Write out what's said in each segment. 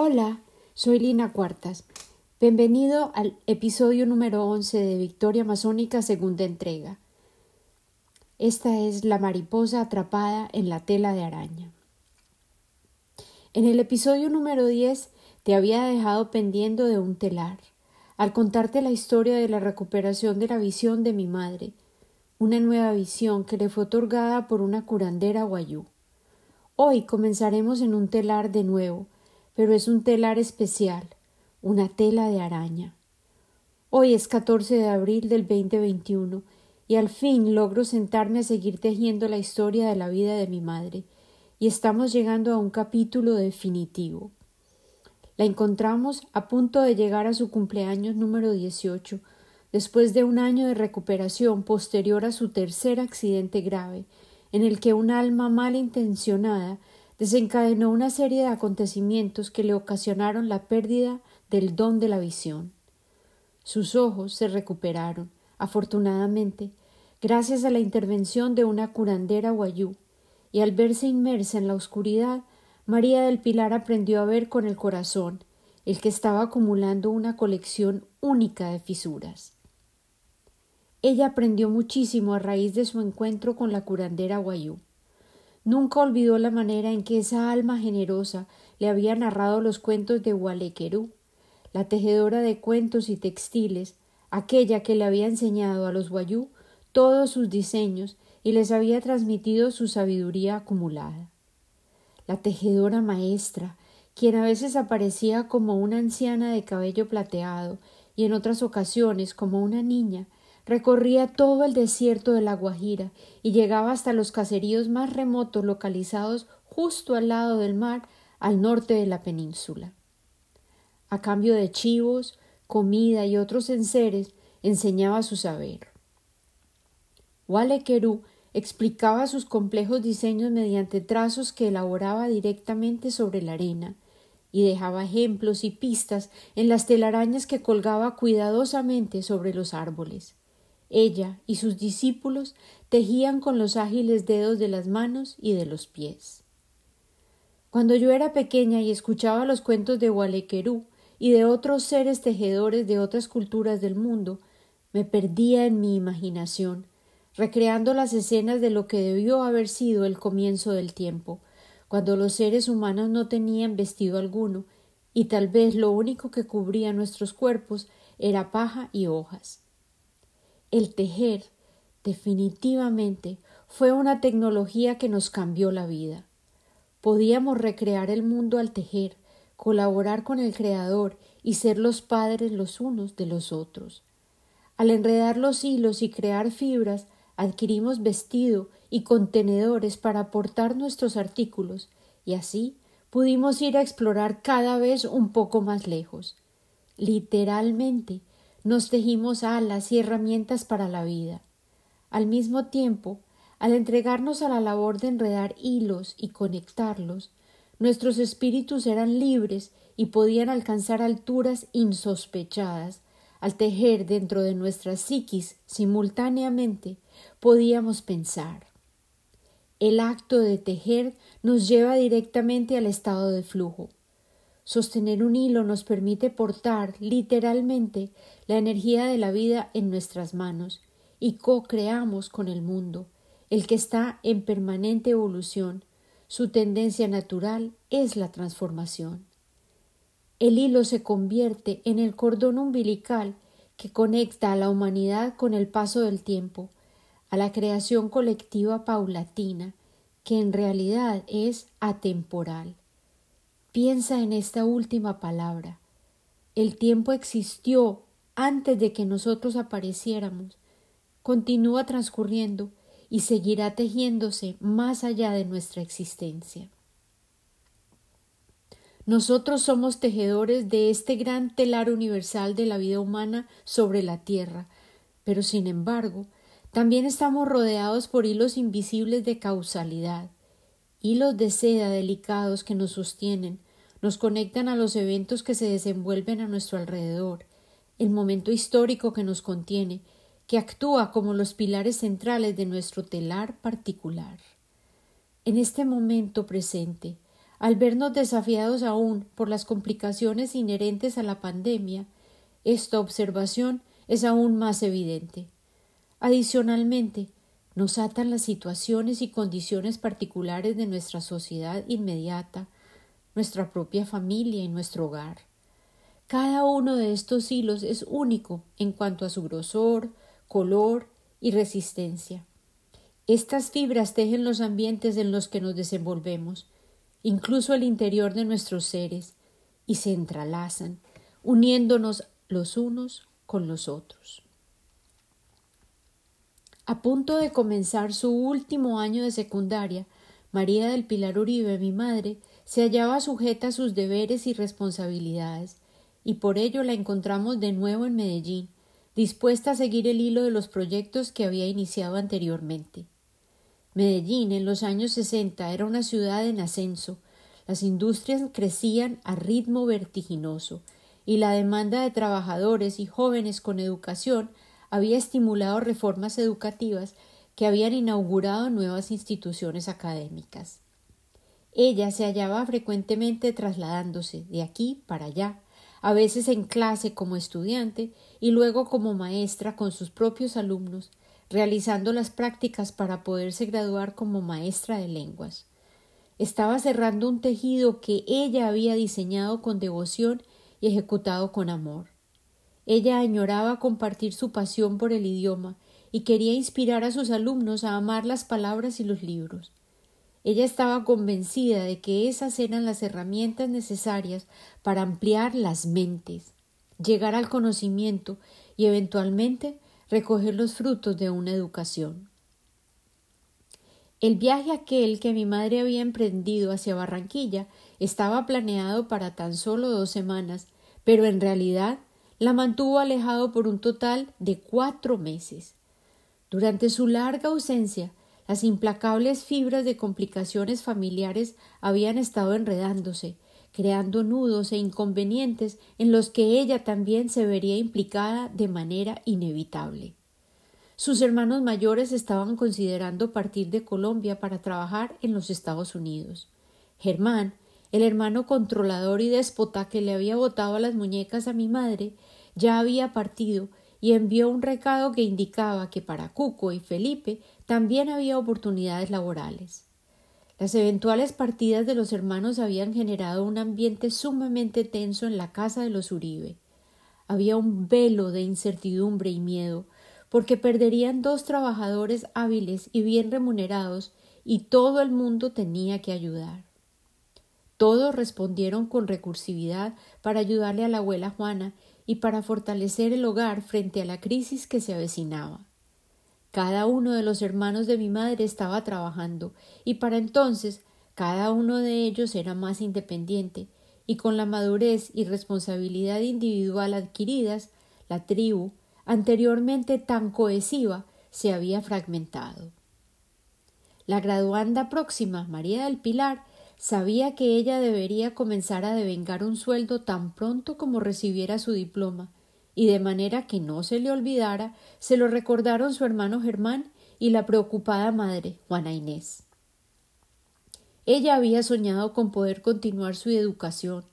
Hola, soy Lina Cuartas. Bienvenido al episodio número 11 de Victoria Masónica segunda entrega. Esta es la mariposa atrapada en la tela de araña. En el episodio número 10 te había dejado pendiendo de un telar, al contarte la historia de la recuperación de la visión de mi madre, una nueva visión que le fue otorgada por una curandera guayú. Hoy comenzaremos en un telar de nuevo, pero es un telar especial, una tela de araña. Hoy es 14 de abril del 2021 y al fin logro sentarme a seguir tejiendo la historia de la vida de mi madre y estamos llegando a un capítulo definitivo. La encontramos a punto de llegar a su cumpleaños número 18, después de un año de recuperación posterior a su tercer accidente grave, en el que un alma mal intencionada desencadenó una serie de acontecimientos que le ocasionaron la pérdida del don de la visión. Sus ojos se recuperaron, afortunadamente, gracias a la intervención de una curandera guayú, y al verse inmersa en la oscuridad, María del Pilar aprendió a ver con el corazón, el que estaba acumulando una colección única de fisuras. Ella aprendió muchísimo a raíz de su encuentro con la curandera guayú. Nunca olvidó la manera en que esa alma generosa le había narrado los cuentos de Gualequerú, la tejedora de cuentos y textiles, aquella que le había enseñado a los guayú todos sus diseños y les había transmitido su sabiduría acumulada. La tejedora maestra, quien a veces aparecía como una anciana de cabello plateado y en otras ocasiones como una niña, recorría todo el desierto de la Guajira y llegaba hasta los caseríos más remotos localizados justo al lado del mar al norte de la península. A cambio de chivos, comida y otros enseres, enseñaba su saber. Wale explicaba sus complejos diseños mediante trazos que elaboraba directamente sobre la arena, y dejaba ejemplos y pistas en las telarañas que colgaba cuidadosamente sobre los árboles. Ella y sus discípulos tejían con los ágiles dedos de las manos y de los pies. Cuando yo era pequeña y escuchaba los cuentos de Gualequerú y de otros seres tejedores de otras culturas del mundo, me perdía en mi imaginación, recreando las escenas de lo que debió haber sido el comienzo del tiempo, cuando los seres humanos no tenían vestido alguno, y tal vez lo único que cubría nuestros cuerpos era paja y hojas. El tejer definitivamente fue una tecnología que nos cambió la vida. Podíamos recrear el mundo al tejer, colaborar con el Creador y ser los padres los unos de los otros. Al enredar los hilos y crear fibras, adquirimos vestido y contenedores para aportar nuestros artículos, y así pudimos ir a explorar cada vez un poco más lejos. Literalmente, nos tejimos alas y herramientas para la vida. Al mismo tiempo, al entregarnos a la labor de enredar hilos y conectarlos, nuestros espíritus eran libres y podían alcanzar alturas insospechadas. Al tejer dentro de nuestra psiquis simultáneamente, podíamos pensar. El acto de tejer nos lleva directamente al estado de flujo. Sostener un hilo nos permite portar literalmente la energía de la vida en nuestras manos y co-creamos con el mundo, el que está en permanente evolución. Su tendencia natural es la transformación. El hilo se convierte en el cordón umbilical que conecta a la humanidad con el paso del tiempo, a la creación colectiva paulatina, que en realidad es atemporal. Piensa en esta última palabra. El tiempo existió antes de que nosotros apareciéramos, continúa transcurriendo y seguirá tejiéndose más allá de nuestra existencia. Nosotros somos tejedores de este gran telar universal de la vida humana sobre la tierra, pero sin embargo, también estamos rodeados por hilos invisibles de causalidad, hilos de seda delicados que nos sostienen, nos conectan a los eventos que se desenvuelven a nuestro alrededor, el momento histórico que nos contiene, que actúa como los pilares centrales de nuestro telar particular. En este momento presente, al vernos desafiados aún por las complicaciones inherentes a la pandemia, esta observación es aún más evidente. Adicionalmente, nos atan las situaciones y condiciones particulares de nuestra sociedad inmediata, nuestra propia familia y nuestro hogar. Cada uno de estos hilos es único en cuanto a su grosor, color y resistencia. Estas fibras tejen los ambientes en los que nos desenvolvemos, incluso el interior de nuestros seres, y se entrelazan, uniéndonos los unos con los otros. A punto de comenzar su último año de secundaria, María del Pilar Uribe, mi madre, se hallaba sujeta a sus deberes y responsabilidades, y por ello la encontramos de nuevo en Medellín, dispuesta a seguir el hilo de los proyectos que había iniciado anteriormente. Medellín en los años sesenta era una ciudad en ascenso, las industrias crecían a ritmo vertiginoso, y la demanda de trabajadores y jóvenes con educación había estimulado reformas educativas que habían inaugurado nuevas instituciones académicas. Ella se hallaba frecuentemente trasladándose de aquí para allá, a veces en clase como estudiante y luego como maestra con sus propios alumnos, realizando las prácticas para poderse graduar como maestra de lenguas. Estaba cerrando un tejido que ella había diseñado con devoción y ejecutado con amor. Ella añoraba compartir su pasión por el idioma y quería inspirar a sus alumnos a amar las palabras y los libros. Ella estaba convencida de que esas eran las herramientas necesarias para ampliar las mentes, llegar al conocimiento y eventualmente recoger los frutos de una educación. El viaje aquel que mi madre había emprendido hacia Barranquilla estaba planeado para tan solo dos semanas, pero en realidad la mantuvo alejado por un total de cuatro meses. Durante su larga ausencia, las implacables fibras de complicaciones familiares habían estado enredándose, creando nudos e inconvenientes en los que ella también se vería implicada de manera inevitable. Sus hermanos mayores estaban considerando partir de Colombia para trabajar en los Estados Unidos. Germán, el hermano controlador y déspota que le había botado las muñecas a mi madre, ya había partido y envió un recado que indicaba que para Cuco y Felipe también había oportunidades laborales. Las eventuales partidas de los hermanos habían generado un ambiente sumamente tenso en la casa de los Uribe. Había un velo de incertidumbre y miedo, porque perderían dos trabajadores hábiles y bien remunerados, y todo el mundo tenía que ayudar. Todos respondieron con recursividad para ayudarle a la abuela Juana y para fortalecer el hogar frente a la crisis que se avecinaba. Cada uno de los hermanos de mi madre estaba trabajando, y para entonces cada uno de ellos era más independiente, y con la madurez y responsabilidad individual adquiridas, la tribu, anteriormente tan cohesiva, se había fragmentado. La graduanda próxima, María del Pilar, sabía que ella debería comenzar a devengar un sueldo tan pronto como recibiera su diploma, y de manera que no se le olvidara, se lo recordaron su hermano Germán y la preocupada madre, Juana Inés. Ella había soñado con poder continuar su educación.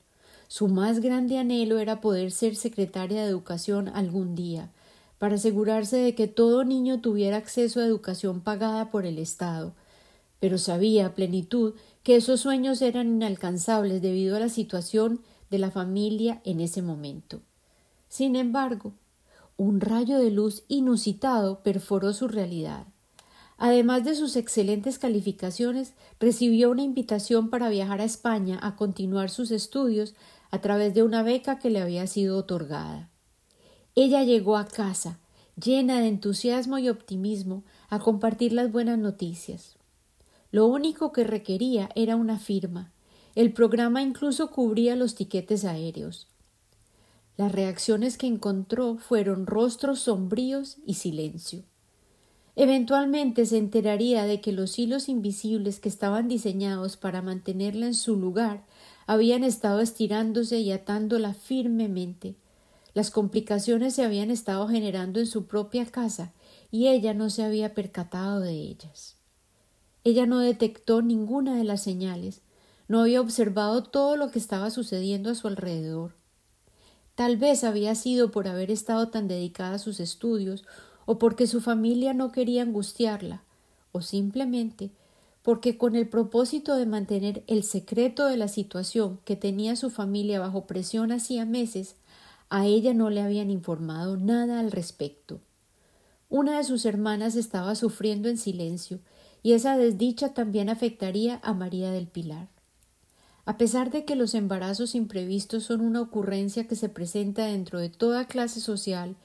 Su más grande anhelo era poder ser secretaria de educación algún día, para asegurarse de que todo niño tuviera acceso a educación pagada por el Estado, pero sabía a plenitud que esos sueños eran inalcanzables debido a la situación de la familia en ese momento. Sin embargo, un rayo de luz inusitado perforó su realidad. Además de sus excelentes calificaciones, recibió una invitación para viajar a España a continuar sus estudios a través de una beca que le había sido otorgada. Ella llegó a casa, llena de entusiasmo y optimismo, a compartir las buenas noticias. Lo único que requería era una firma. El programa incluso cubría los tiquetes aéreos. Las reacciones que encontró fueron rostros sombríos y silencio. Eventualmente se enteraría de que los hilos invisibles que estaban diseñados para mantenerla en su lugar habían estado estirándose y atándola firmemente, las complicaciones se habían estado generando en su propia casa y ella no se había percatado de ellas. Ella no detectó ninguna de las señales, no había observado todo lo que estaba sucediendo a su alrededor. Tal vez había sido por haber estado tan dedicada a sus estudios, o porque su familia no quería angustiarla, o simplemente porque con el propósito de mantener el secreto de la situación que tenía su familia bajo presión hacía meses, a ella no le habían informado nada al respecto. Una de sus hermanas estaba sufriendo en silencio, y esa desdicha también afectaría a María del Pilar. A pesar de que los embarazos imprevistos son una ocurrencia que se presenta dentro de toda clase social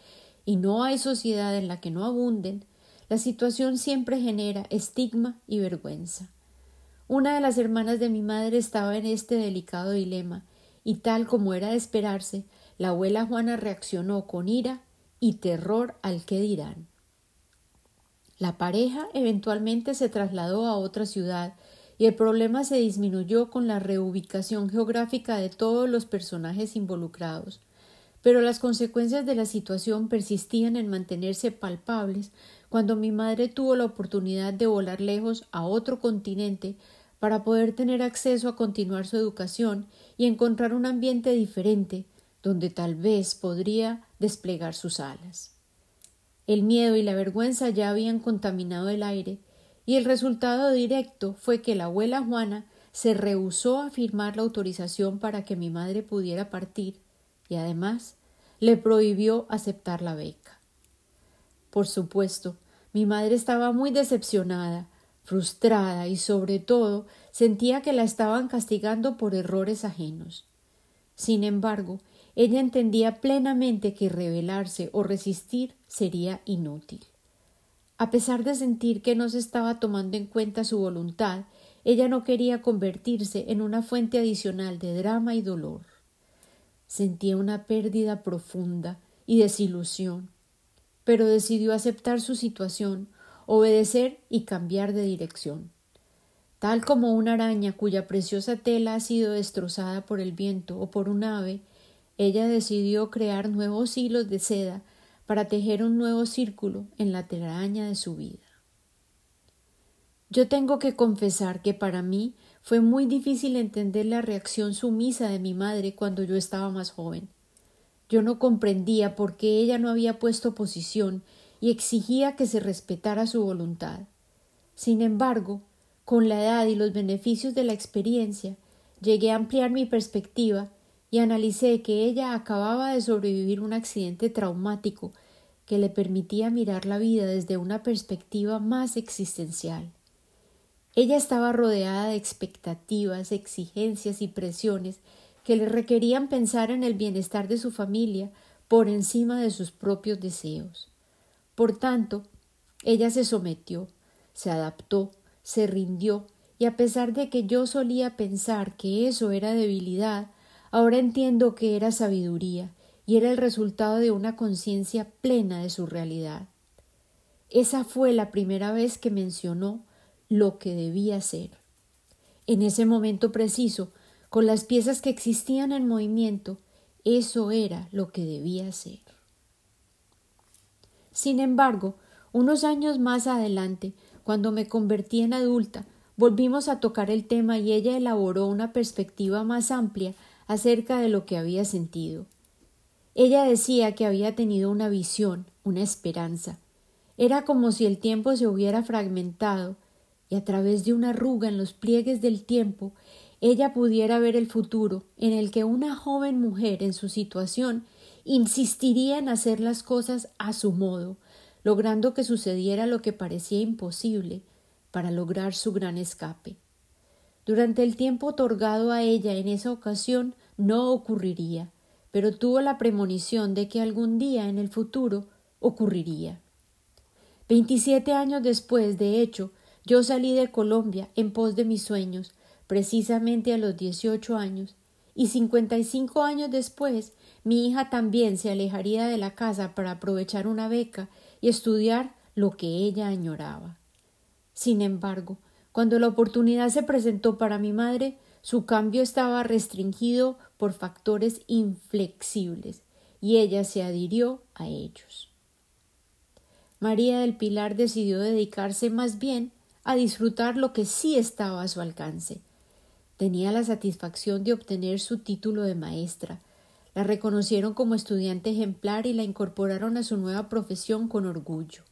y no hay sociedad en la que no abunden, la situación siempre genera estigma y vergüenza. Una de las hermanas de mi madre estaba en este delicado dilema, y tal como era de esperarse, la abuela Juana reaccionó con ira y terror al que dirán. La pareja eventualmente se trasladó a otra ciudad y el problema se disminuyó con la reubicación geográfica de todos los personajes involucrados, pero las consecuencias de la situación persistían en mantenerse palpables cuando mi madre tuvo la oportunidad de volar lejos a otro continente para poder tener acceso a continuar su educación y encontrar un ambiente diferente donde tal vez podría desplegar sus alas. El miedo y la vergüenza ya habían contaminado el aire y el resultado directo fue que la abuela Juana se rehusó a firmar la autorización para que mi madre pudiera partir y además le prohibió aceptar la beca. Por supuesto, mi madre estaba muy decepcionada, frustrada y sobre todo sentía que la estaban castigando por errores ajenos. Sin embargo, ella entendía plenamente que rebelarse o resistir sería inútil. A pesar de sentir que no se estaba tomando en cuenta su voluntad, ella no quería convertirse en una fuente adicional de drama y dolor. Sentía una pérdida profunda y desilusión, pero decidió aceptar su situación, obedecer y cambiar de dirección. Tal como una araña cuya preciosa tela ha sido destrozada por el viento o por un ave, ella decidió crear nuevos hilos de seda para tejer un nuevo círculo en la telaraña de su vida. Yo tengo que confesar que para mí fue muy difícil entender la reacción sumisa de mi madre cuando yo estaba más joven. Yo no comprendía por qué ella no había puesto posición y exigía que se respetara su voluntad. Sin embargo, con la edad y los beneficios de la experiencia, llegué a ampliar mi perspectiva y analicé que ella acababa de sobrevivir un accidente traumático que le permitía mirar la vida desde una perspectiva más existencial. Ella estaba rodeada de expectativas, exigencias y presiones que le requerían pensar en el bienestar de su familia por encima de sus propios deseos. Por tanto, ella se sometió, se adaptó, se rindió, y a pesar de que yo solía pensar que eso era debilidad, Ahora entiendo que era sabiduría y era el resultado de una conciencia plena de su realidad. Esa fue la primera vez que mencionó lo que debía ser. En ese momento preciso, con las piezas que existían en movimiento, eso era lo que debía ser. Sin embargo, unos años más adelante, cuando me convertí en adulta, volvimos a tocar el tema y ella elaboró una perspectiva más amplia acerca de lo que había sentido. Ella decía que había tenido una visión, una esperanza. Era como si el tiempo se hubiera fragmentado y a través de una arruga en los pliegues del tiempo ella pudiera ver el futuro en el que una joven mujer en su situación insistiría en hacer las cosas a su modo, logrando que sucediera lo que parecía imposible para lograr su gran escape. Durante el tiempo otorgado a ella en esa ocasión no ocurriría, pero tuvo la premonición de que algún día en el futuro ocurriría. Veintisiete años después, de hecho, yo salí de Colombia en pos de mis sueños, precisamente a los dieciocho años, y cincuenta y cinco años después mi hija también se alejaría de la casa para aprovechar una beca y estudiar lo que ella añoraba. Sin embargo, cuando la oportunidad se presentó para mi madre, su cambio estaba restringido por factores inflexibles y ella se adhirió a ellos. María del Pilar decidió dedicarse más bien a disfrutar lo que sí estaba a su alcance. Tenía la satisfacción de obtener su título de maestra. La reconocieron como estudiante ejemplar y la incorporaron a su nueva profesión con orgullo.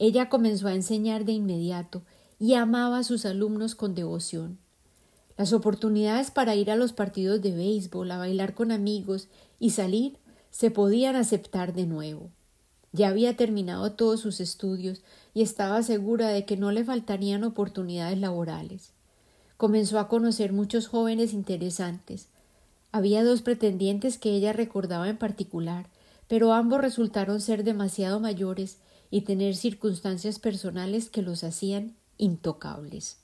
Ella comenzó a enseñar de inmediato y amaba a sus alumnos con devoción. Las oportunidades para ir a los partidos de béisbol, a bailar con amigos y salir se podían aceptar de nuevo. Ya había terminado todos sus estudios y estaba segura de que no le faltarían oportunidades laborales. Comenzó a conocer muchos jóvenes interesantes. Había dos pretendientes que ella recordaba en particular, pero ambos resultaron ser demasiado mayores y tener circunstancias personales que los hacían intocables.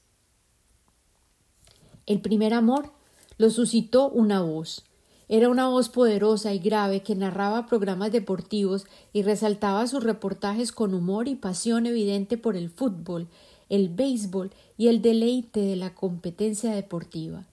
El primer amor lo suscitó una voz, era una voz poderosa y grave que narraba programas deportivos y resaltaba sus reportajes con humor y pasión evidente por el fútbol, el béisbol y el deleite de la competencia deportiva.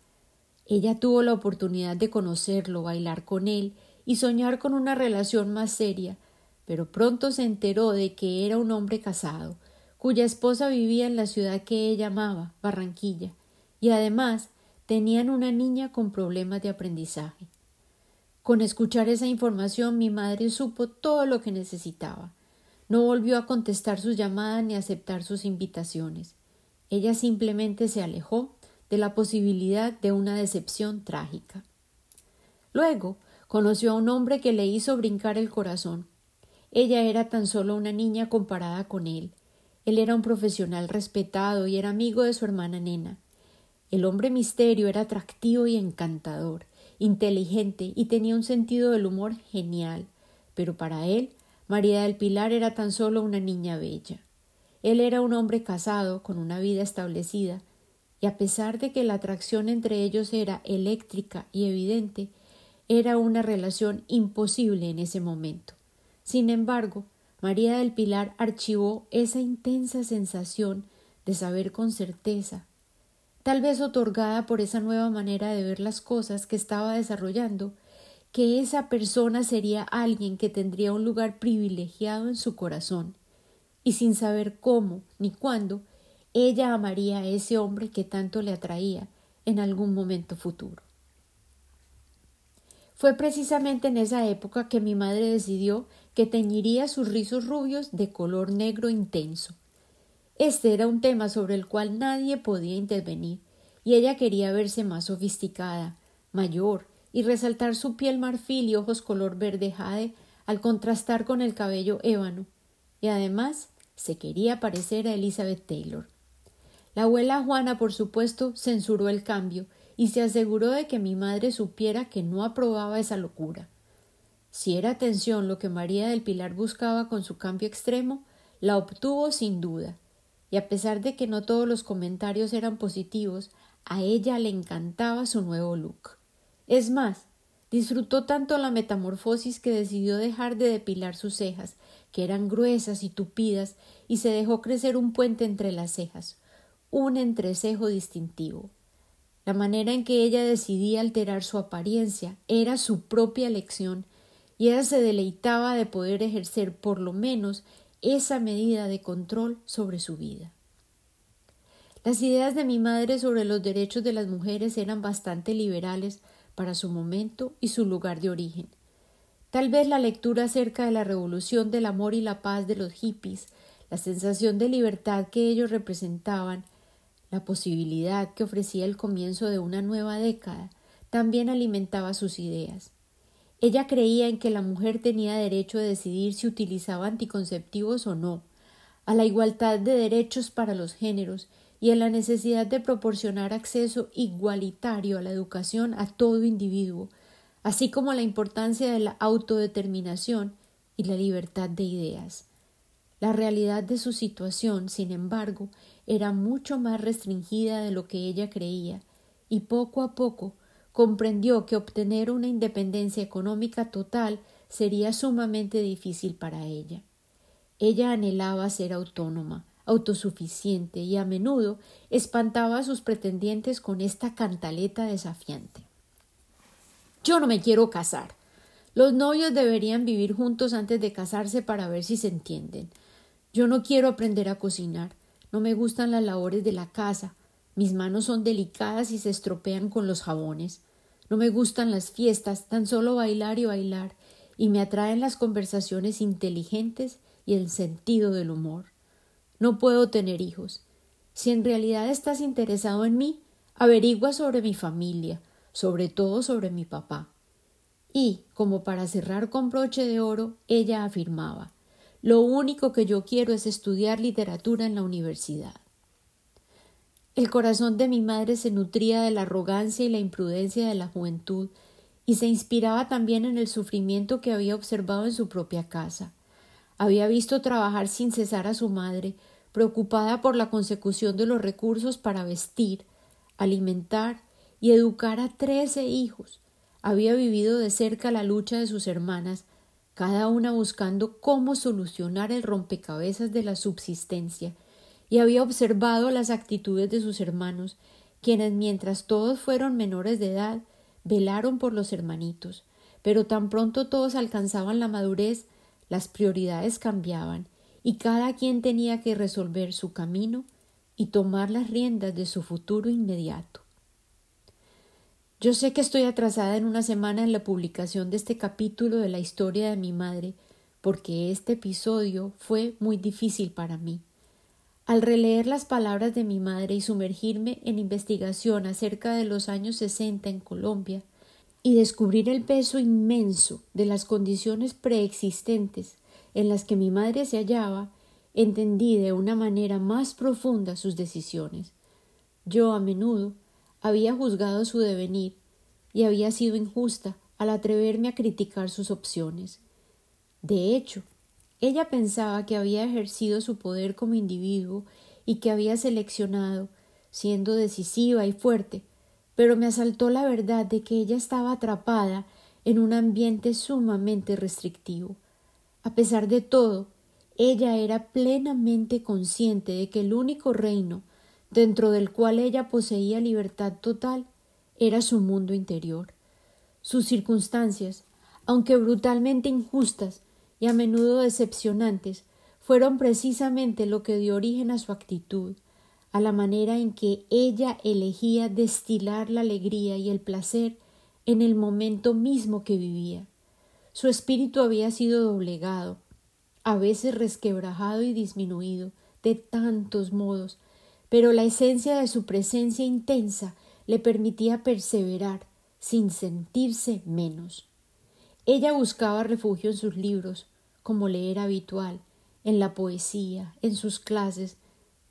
Ella tuvo la oportunidad de conocerlo, bailar con él y soñar con una relación más seria, pero pronto se enteró de que era un hombre casado, cuya esposa vivía en la ciudad que ella amaba, Barranquilla, y además tenían una niña con problemas de aprendizaje. Con escuchar esa información mi madre supo todo lo que necesitaba. No volvió a contestar sus llamadas ni aceptar sus invitaciones. Ella simplemente se alejó de la posibilidad de una decepción trágica. Luego conoció a un hombre que le hizo brincar el corazón. Ella era tan solo una niña comparada con él. Él era un profesional respetado y era amigo de su hermana nena. El hombre misterio era atractivo y encantador inteligente y tenía un sentido del humor genial, pero para él María del Pilar era tan solo una niña bella. Él era un hombre casado, con una vida establecida, y a pesar de que la atracción entre ellos era eléctrica y evidente, era una relación imposible en ese momento. Sin embargo, María del Pilar archivó esa intensa sensación de saber con certeza tal vez otorgada por esa nueva manera de ver las cosas que estaba desarrollando, que esa persona sería alguien que tendría un lugar privilegiado en su corazón, y sin saber cómo ni cuándo, ella amaría a ese hombre que tanto le atraía en algún momento futuro. Fue precisamente en esa época que mi madre decidió que teñiría sus rizos rubios de color negro intenso, este era un tema sobre el cual nadie podía intervenir, y ella quería verse más sofisticada, mayor, y resaltar su piel marfil y ojos color verde jade al contrastar con el cabello ébano, y además se quería parecer a Elizabeth Taylor. La abuela Juana, por supuesto, censuró el cambio y se aseguró de que mi madre supiera que no aprobaba esa locura. Si era atención lo que María del Pilar buscaba con su cambio extremo, la obtuvo sin duda, y a pesar de que no todos los comentarios eran positivos, a ella le encantaba su nuevo look. Es más, disfrutó tanto la metamorfosis que decidió dejar de depilar sus cejas, que eran gruesas y tupidas, y se dejó crecer un puente entre las cejas, un entrecejo distintivo. La manera en que ella decidía alterar su apariencia era su propia elección, y ella se deleitaba de poder ejercer por lo menos esa medida de control sobre su vida. Las ideas de mi madre sobre los derechos de las mujeres eran bastante liberales para su momento y su lugar de origen. Tal vez la lectura acerca de la revolución del amor y la paz de los hippies, la sensación de libertad que ellos representaban, la posibilidad que ofrecía el comienzo de una nueva década, también alimentaba sus ideas. Ella creía en que la mujer tenía derecho a decidir si utilizaba anticonceptivos o no, a la igualdad de derechos para los géneros y a la necesidad de proporcionar acceso igualitario a la educación a todo individuo, así como la importancia de la autodeterminación y la libertad de ideas. La realidad de su situación, sin embargo, era mucho más restringida de lo que ella creía, y poco a poco comprendió que obtener una independencia económica total sería sumamente difícil para ella. Ella anhelaba ser autónoma, autosuficiente y a menudo espantaba a sus pretendientes con esta cantaleta desafiante. Yo no me quiero casar. Los novios deberían vivir juntos antes de casarse para ver si se entienden. Yo no quiero aprender a cocinar. No me gustan las labores de la casa. Mis manos son delicadas y se estropean con los jabones. No me gustan las fiestas, tan solo bailar y bailar, y me atraen las conversaciones inteligentes y el sentido del humor. No puedo tener hijos. Si en realidad estás interesado en mí, averigua sobre mi familia, sobre todo sobre mi papá. Y, como para cerrar con broche de oro, ella afirmaba Lo único que yo quiero es estudiar literatura en la universidad. El corazón de mi madre se nutría de la arrogancia y la imprudencia de la juventud, y se inspiraba también en el sufrimiento que había observado en su propia casa. Había visto trabajar sin cesar a su madre, preocupada por la consecución de los recursos para vestir, alimentar y educar a trece hijos. Había vivido de cerca la lucha de sus hermanas, cada una buscando cómo solucionar el rompecabezas de la subsistencia, y había observado las actitudes de sus hermanos, quienes mientras todos fueron menores de edad, velaron por los hermanitos, pero tan pronto todos alcanzaban la madurez, las prioridades cambiaban, y cada quien tenía que resolver su camino y tomar las riendas de su futuro inmediato. Yo sé que estoy atrasada en una semana en la publicación de este capítulo de la historia de mi madre, porque este episodio fue muy difícil para mí. Al releer las palabras de mi madre y sumergirme en investigación acerca de los años sesenta en Colombia, y descubrir el peso inmenso de las condiciones preexistentes en las que mi madre se hallaba, entendí de una manera más profunda sus decisiones. Yo a menudo había juzgado su devenir y había sido injusta al atreverme a criticar sus opciones. De hecho, ella pensaba que había ejercido su poder como individuo y que había seleccionado, siendo decisiva y fuerte, pero me asaltó la verdad de que ella estaba atrapada en un ambiente sumamente restrictivo. A pesar de todo, ella era plenamente consciente de que el único reino dentro del cual ella poseía libertad total era su mundo interior. Sus circunstancias, aunque brutalmente injustas y a menudo decepcionantes, fueron precisamente lo que dio origen a su actitud, a la manera en que ella elegía destilar la alegría y el placer en el momento mismo que vivía. Su espíritu había sido doblegado, a veces resquebrajado y disminuido, de tantos modos, pero la esencia de su presencia intensa le permitía perseverar sin sentirse menos. Ella buscaba refugio en sus libros, como le era habitual, en la poesía, en sus clases,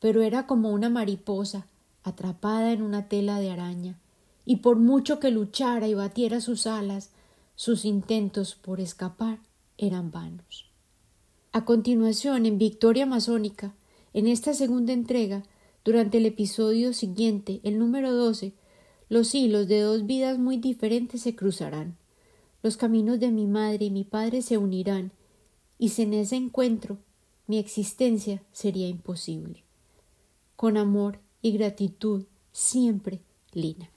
pero era como una mariposa atrapada en una tela de araña, y por mucho que luchara y batiera sus alas, sus intentos por escapar eran vanos. A continuación, en Victoria Masónica, en esta segunda entrega, durante el episodio siguiente, el número doce, los hilos de dos vidas muy diferentes se cruzarán. Los caminos de mi madre y mi padre se unirán, y sin ese encuentro mi existencia sería imposible. Con amor y gratitud, siempre, Lina.